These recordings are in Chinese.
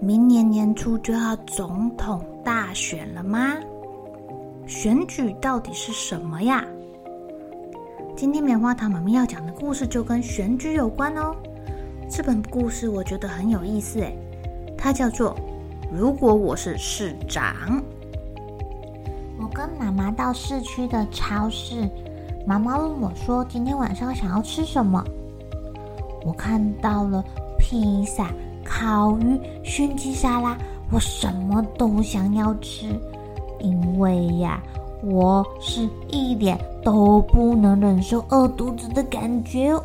明年年初就要总统大选了吗？选举到底是什么呀？今天棉花糖妈咪要讲的故事就跟选举有关哦。这本故事我觉得很有意思诶，它叫做《如果我是市长》。我跟妈妈到市区的超市，妈妈问我说：“今天晚上想要吃什么？”我看到了披萨、烤鱼、熏鸡沙拉。我什么都想要吃，因为呀，我是一点都不能忍受饿肚子的感觉哦。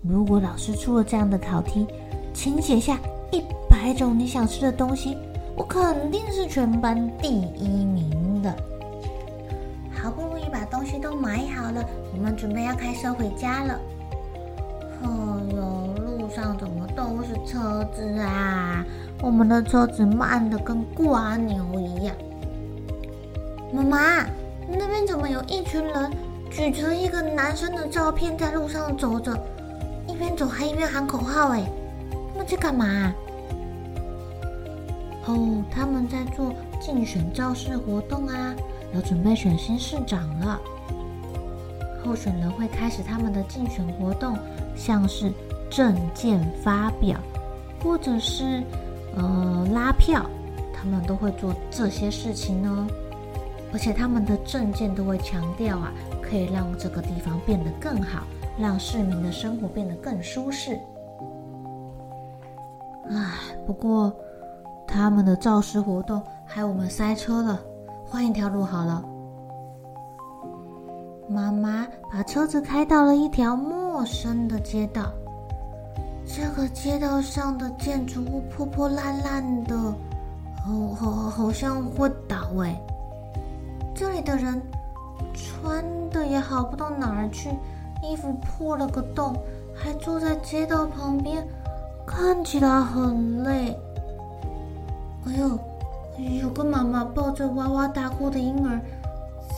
如果老师出了这样的考题，请写下一百种你想吃的东西，我肯定是全班第一名的。好不容易把东西都买好了，我们准备要开车回家了。哎呦，上怎么都是车子啊！我们的车子慢得跟蜗牛一样。妈妈，那边怎么有一群人举着一个男生的照片在路上走着，一边走还一边喊口号？哎，他们在干嘛？哦，他们在做竞选造势活动啊，要准备选新市长了。候选人会开始他们的竞选活动，像是证件发表，或者是。呃，拉票，他们都会做这些事情呢，而且他们的证件都会强调啊，可以让这个地方变得更好，让市民的生活变得更舒适。唉，不过他们的造势活动害我们塞车了，换一条路好了。妈妈把车子开到了一条陌生的街道。这个街道上的建筑物破破烂烂的，好好好像会倒哎。这里的人穿的也好不到哪儿去，衣服破了个洞，还坐在街道旁边，看起来很累。哎呦，有个妈妈抱着哇哇大哭的婴儿，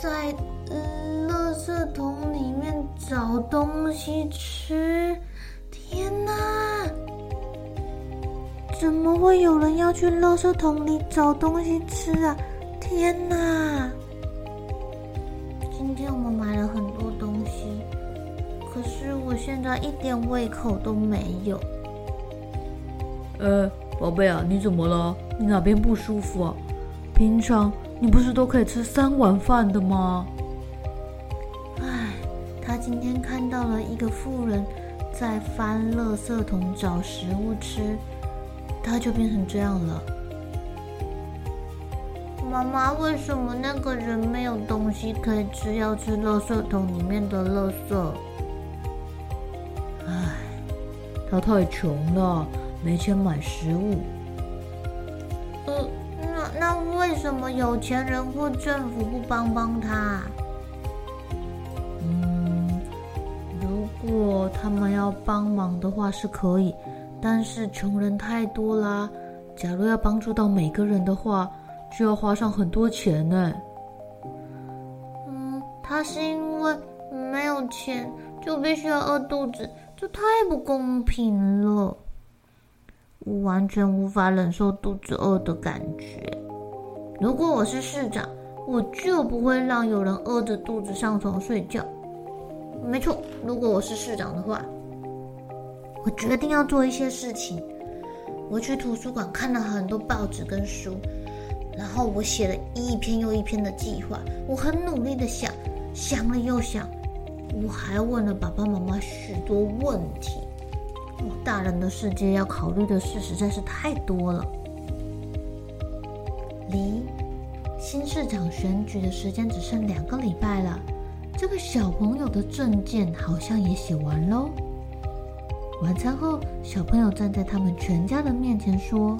在嗯，垃圾桶里面找东西吃。天哪！怎么会有人要去垃圾桶里找东西吃啊？天哪！今天我们买了很多东西，可是我现在一点胃口都没有。呃，宝贝啊，你怎么了？你哪边不舒服啊？平常你不是都可以吃三碗饭的吗？唉，他今天看到了一个妇人。在翻垃圾桶找食物吃，他就变成这样了。妈妈，为什么那个人没有东西可以吃，要吃垃圾桶里面的垃圾？唉，他太穷了，没钱买食物。呃，那那为什么有钱人或政府不帮帮他？嗯如果他们要帮忙的话是可以，但是穷人太多啦。假如要帮助到每个人的话，就要花上很多钱呢。嗯，他是因为没有钱，就必须要饿肚子，这太不公平了。我完全无法忍受肚子饿的感觉。如果我是市长，我就不会让有人饿着肚子上床睡觉。没错，如果我是市长的话，我决定要做一些事情。我去图书馆看了很多报纸跟书，然后我写了一篇又一篇的计划，我很努力的想，想了又想，我还问了爸爸妈妈许多问题。大人的世界要考虑的事实在是太多了。离新市长选举的时间只剩两个礼拜了，这个小朋友的证件好像也写完喽。晚餐后，小朋友站在他们全家的面前说。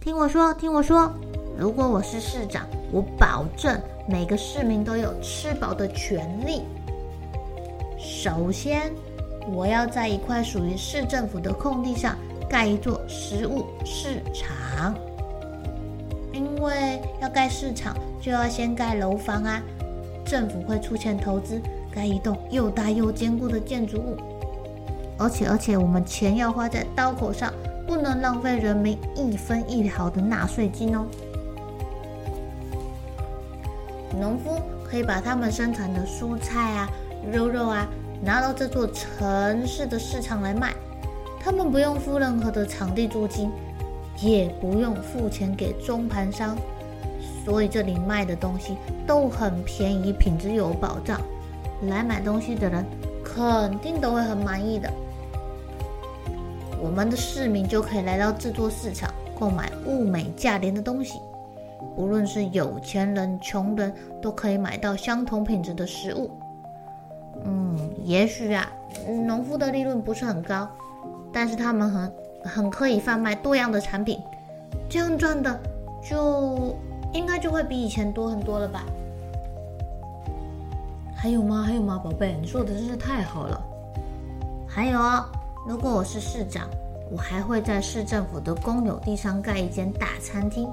听我说，听我说，如果我是市长，我保证每个市民都有吃饱的权利。首先，我要在一块属于市政府的空地上盖一座食物市场，因为要盖市场就要先盖楼房啊，政府会出钱投资盖一栋又大又坚固的建筑物，而且而且我们钱要花在刀口上。不能浪费人民一分一毫的纳税金哦。农夫可以把他们生产的蔬菜啊、肉肉啊拿到这座城市的市场来卖，他们不用付任何的场地租金，也不用付钱给中盘商，所以这里卖的东西都很便宜，品质有保障，来买东西的人肯定都会很满意的。我们的市民就可以来到制作市场购买物美价廉的东西，无论是有钱人、穷人，都可以买到相同品质的食物。嗯，也许啊，农夫的利润不是很高，但是他们很很可以贩卖多样的产品，这样赚的就应该就会比以前多很多了吧？还有吗？还有吗，宝贝？你说的真是太好了。还有哦。如果我是市长，我还会在市政府的公有地上盖一间大餐厅。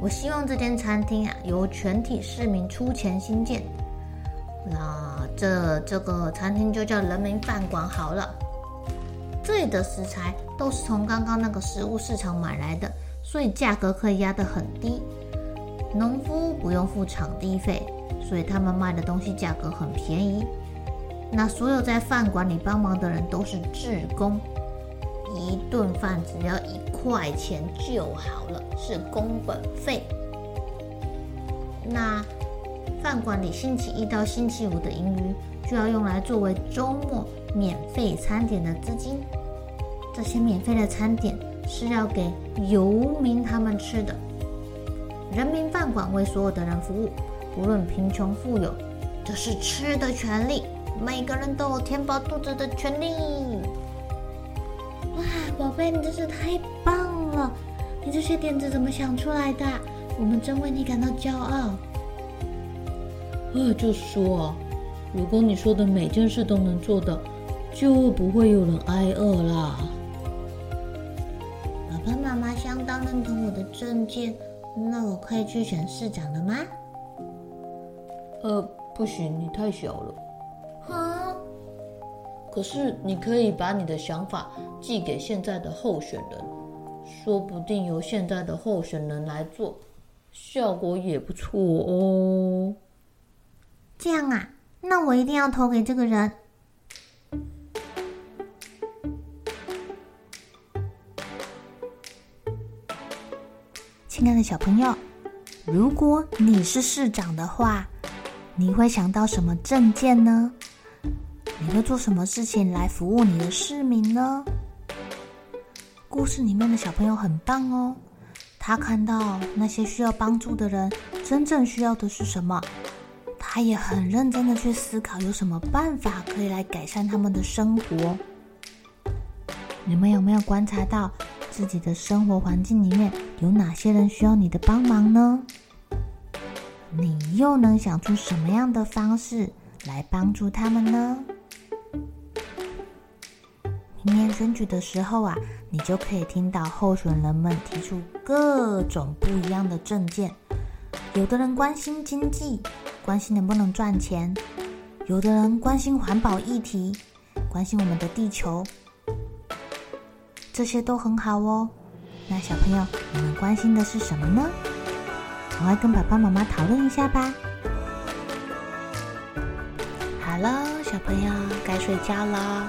我希望这间餐厅啊，由全体市民出钱兴建。那这这个餐厅就叫人民饭馆好了。这里的食材都是从刚刚那个食物市场买来的，所以价格可以压得很低。农夫不用付场地费，所以他们卖的东西价格很便宜。那所有在饭馆里帮忙的人都是志工，一顿饭只要一块钱就好了，是工本费。那饭馆里星期一到星期五的盈余就要用来作为周末免费餐点的资金。这些免费的餐点是要给游民他们吃的。人民饭馆为所有的人服务，不论贫穷富有，这是吃的权利。每个人都有填饱肚子的权利。哇，宝贝，你真是太棒了！你这些点子怎么想出来的？我们真为你感到骄傲。呃，就说啊，如果你说的每件事都能做到，就不会有人挨饿啦。爸爸妈妈相当认同我的证件，那我可以去选市长了吗？呃，不行，你太小了。可是你可以把你的想法寄给现在的候选人，说不定由现在的候选人来做，效果也不错哦。这样啊，那我一定要投给这个人。亲爱的小朋友，如果你是市长的话，你会想到什么证件呢？你会做什么事情来服务你的市民呢？故事里面的小朋友很棒哦，他看到那些需要帮助的人真正需要的是什么，他也很认真的去思考有什么办法可以来改善他们的生活。你们有没有观察到自己的生活环境里面有哪些人需要你的帮忙呢？你又能想出什么样的方式来帮助他们呢？明年选举的时候啊，你就可以听到候选人们提出各种不一样的政见。有的人关心经济，关心能不能赚钱；有的人关心环保议题，关心我们的地球。这些都很好哦。那小朋友，你们关心的是什么呢？赶快跟爸爸妈妈讨论一下吧。好了，小朋友该睡觉了。